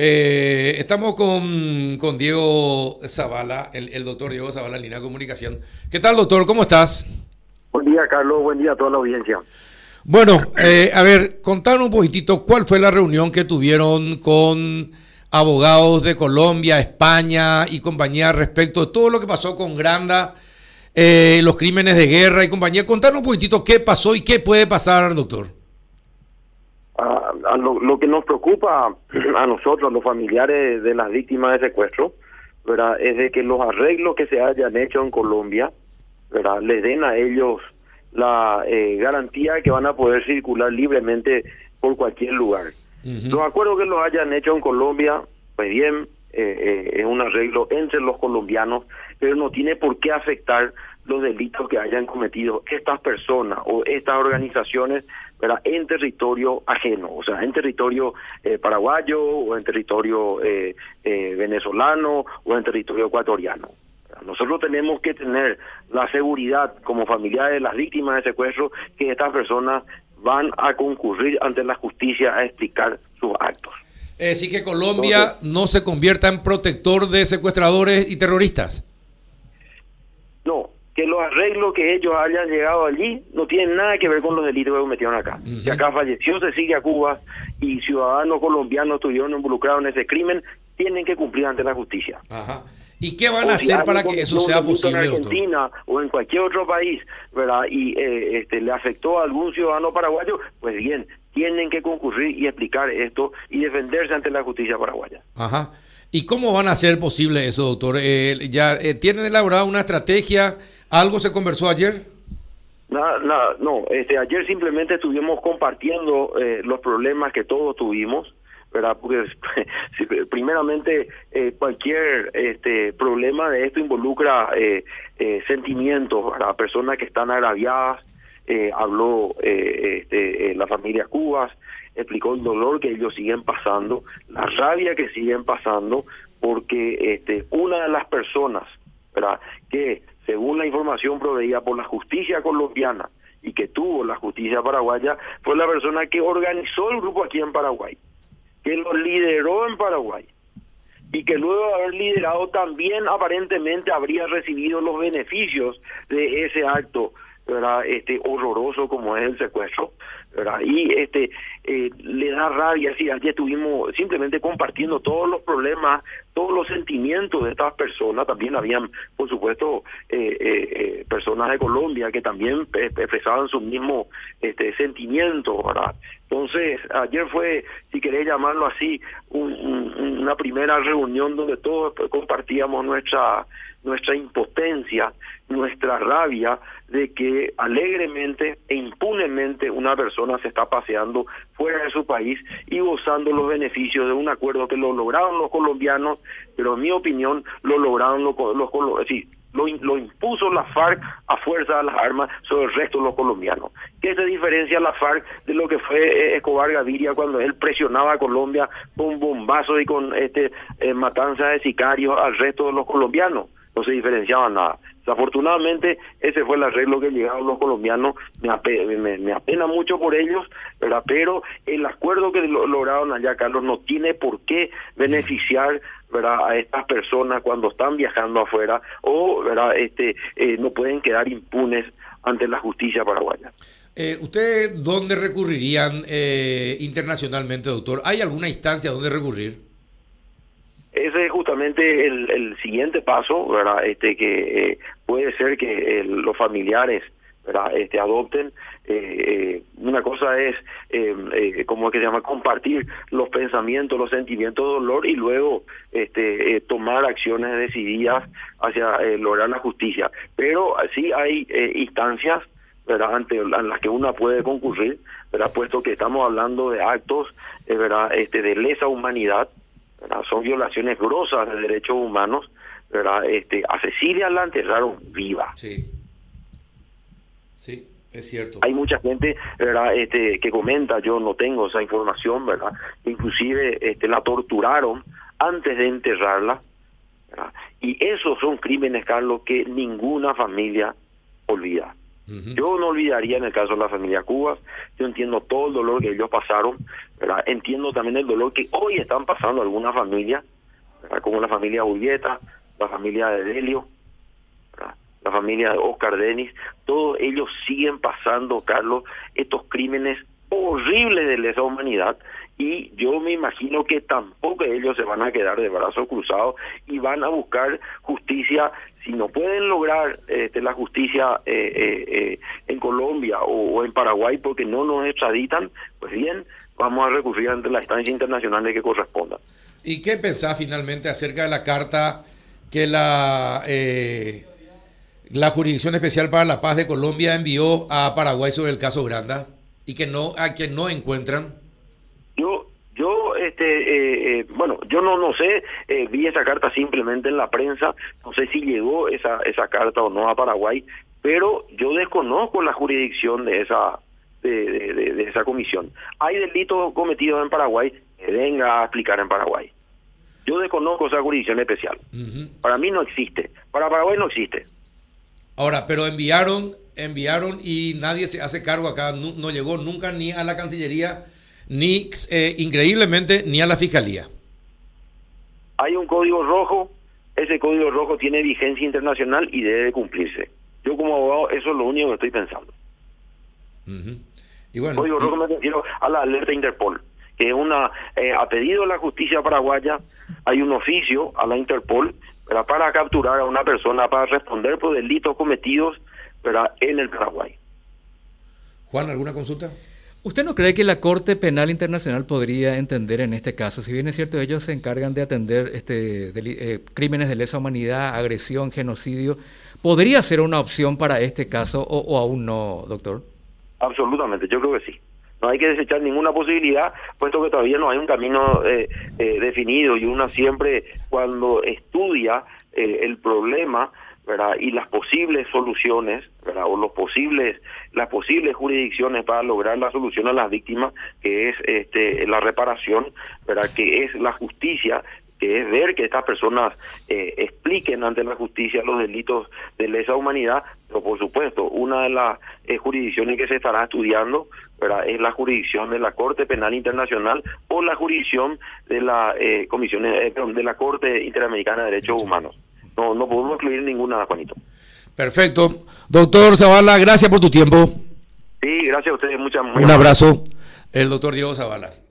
Eh, estamos con, con, Diego Zavala, el, el, doctor Diego Zavala, en línea de comunicación. ¿Qué tal, doctor? ¿Cómo estás? Buen día, Carlos. Buen día a toda la audiencia. Bueno, eh, a ver, contanos un poquitito cuál fue la reunión que tuvieron con abogados de Colombia, España y compañía respecto de todo lo que pasó con Granda, eh, los crímenes de guerra y compañía. Contanos un poquitito qué pasó y qué puede pasar, doctor. A, a lo, lo, que nos preocupa a nosotros, los familiares de las víctimas de secuestro, ¿verdad? es de que los arreglos que se hayan hecho en Colombia ¿verdad? les den a ellos la eh, garantía de que van a poder circular libremente por cualquier lugar. Uh -huh. Los acuerdos que los hayan hecho en Colombia, pues bien, eh, eh, es un arreglo entre los colombianos, pero no tiene por qué afectar los delitos que hayan cometido estas personas o estas organizaciones ¿verdad? en territorio ajeno, o sea, en territorio eh, paraguayo o en territorio eh, eh, venezolano o en territorio ecuatoriano. Nosotros tenemos que tener la seguridad como familiares de las víctimas de secuestro que estas personas van a concurrir ante la justicia a explicar sus actos. Es decir, que Colombia Entonces, no se convierta en protector de secuestradores y terroristas. Los arreglos que ellos hayan llegado allí no tienen nada que ver con los delitos que cometieron acá. Uh -huh. Si acá falleció Cecilia Cuba y ciudadanos colombianos estuvieron involucrados en ese crimen, tienen que cumplir ante la justicia. Ajá. ¿Y qué van a hacer para que eso sea posible, en Argentina doctor? o en cualquier otro país, ¿verdad? Y eh, este, le afectó a algún ciudadano paraguayo, pues bien, tienen que concurrir y explicar esto y defenderse ante la justicia paraguaya. Ajá. ¿Y cómo van a hacer posible eso, doctor? Eh, ¿Ya eh, tienen elaborada una estrategia? ¿Algo se conversó ayer? No. Este, ayer simplemente estuvimos compartiendo eh, los problemas que todos tuvimos. ¿verdad? Primeramente eh, cualquier este problema de esto involucra eh, eh, sentimientos, ¿verdad? Personas que están agraviadas, habló este, la familia Cubas, explicó el dolor que ellos siguen pasando, la rabia que siguen pasando, porque este, una de las personas, ¿verdad? Que según la información proveída por la justicia colombiana y que tuvo la justicia paraguaya, fue la persona que organizó el grupo aquí en Paraguay que lo lideró en Paraguay y que luego de haber liderado también aparentemente habría recibido los beneficios de ese acto este horroroso como es el secuestro y este eh, le da rabia si ayer estuvimos simplemente compartiendo todos los problemas todos los sentimientos de estas personas. También habían por supuesto eh, eh, personas de Colombia que también expresaban su mismo este sentimiento verdad entonces ayer fue si querés llamarlo así un, un, una primera reunión donde todos compartíamos nuestra nuestra impotencia, nuestra rabia de que alegremente e impunemente una persona se está paseando fuera de su país y gozando los beneficios de un acuerdo que lo lograron los colombianos, pero en mi opinión lo lograron los, los, sí, lo, lo, impuso la FARC a fuerza de las armas sobre el resto de los colombianos. ¿Qué se diferencia la FARC de lo que fue eh, Escobar Gaviria cuando él presionaba a Colombia con bombazos y con este eh, matanzas de sicarios al resto de los colombianos? no se diferenciaban nada. Desafortunadamente, ese fue el arreglo que llegaron los colombianos, me, apena, me, apena mucho por ellos, pero el acuerdo que lo, lograron allá, Carlos, no tiene por qué beneficiar a estas personas cuando están viajando afuera o. Este, eh, no pueden quedar impunes ante la justicia paraguaya. Eh, ¿Ustedes dónde recurrirían eh, internacionalmente, doctor? ¿Hay alguna instancia donde recurrir? Ese es justamente el, el siguiente paso, ¿verdad? Este que eh, puede ser que eh, los familiares, ¿verdad? Este adopten. Eh, una cosa es, como es que se llama, compartir los pensamientos, los sentimientos de dolor y luego este tomar acciones decididas hacia lograr la justicia. Pero sí hay instancias ¿verdad? ante en las que una puede concurrir, ¿verdad? puesto que estamos hablando de actos ¿verdad? Este, de lesa humanidad, ¿verdad? son violaciones grosas de derechos humanos, ¿verdad? Este, a Cecilia la enterraron viva. Sí. Sí, es cierto. Hay mucha gente, ¿verdad? Este, que comenta, yo no tengo esa información, ¿verdad? Inclusive este, la torturaron antes de enterrarla, ¿verdad? Y esos son crímenes, Carlos, que ninguna familia olvida. Yo no olvidaría en el caso de la familia Cubas, yo entiendo todo el dolor que ellos pasaron, entiendo también el dolor que hoy están pasando algunas familias, como la familia Ulleta, la familia de Delio, la familia de Oscar Denis, todos ellos siguen pasando, Carlos, estos crímenes horribles de lesa humanidad y yo me imagino que tampoco ellos se van a quedar de brazos cruzados y van a buscar justicia. Si no pueden lograr este, la justicia eh, eh, eh, en Colombia o, en Paraguay porque no nos extraditan, pues bien, vamos a recurrir ante la instancia internacional que corresponda. ¿Y qué pensás finalmente acerca de la carta que la, la Jurisdicción Especial para la Paz de Colombia envió a Paraguay sobre el caso Granda y que no a que no encuentran? Este, eh, eh, bueno, yo no no sé, eh, vi esa carta simplemente en la prensa, no sé si llegó esa esa carta o no a Paraguay, pero yo desconozco la jurisdicción de esa de, de, esa comisión. Hay delitos cometidos en Paraguay, que venga a explicar en Paraguay. Yo desconozco esa jurisdicción especial. Para mí no existe. Para Paraguay no existe. Ahora, pero enviaron, enviaron y nadie se hace cargo acá. no llegó nunca ni a la Cancillería ni eh, increíblemente ni a la fiscalía. Hay un código rojo, ese código rojo tiene vigencia internacional y debe cumplirse. Yo como abogado eso es lo único que estoy pensando. y bueno, código rojo me refiero a la alerta Interpol, que es una, eh, a pedido de la justicia paraguaya, hay un oficio a la Interpol para capturar a una persona para responder por delitos cometidos en el Paraguay. Juan, ¿alguna consulta? ¿Usted no cree que la Corte Penal Internacional podría entender en este caso, si bien es cierto ellos se encargan de atender este, eh, crímenes de lesa humanidad, agresión, genocidio, podría ser una opción para este caso o, aún no, doctor? Absolutamente, yo creo que sí. No hay que desechar ninguna posibilidad, puesto que todavía no hay un camino eh, eh, definido y uno siempre cuando estudia el problema y las posibles soluciones o los posibles las posibles jurisdicciones para lograr la solución a las víctimas que es este la reparación ¿verdad? que es la justicia que es ver que estas personas eh, expliquen ante la justicia los delitos de lesa humanidad, pero por supuesto, una de las eh, jurisdicciones que se estará estudiando es la jurisdicción de la Corte Penal Internacional o la jurisdicción de la eh, Comisión de la Corte Interamericana de Derechos Humanos. No, no podemos incluir ninguna, Juanito. Perfecto. Doctor Zavala, gracias por tu tiempo. Sí, gracias a ustedes. Muchas, Un abrazo. El doctor Diego Zavala.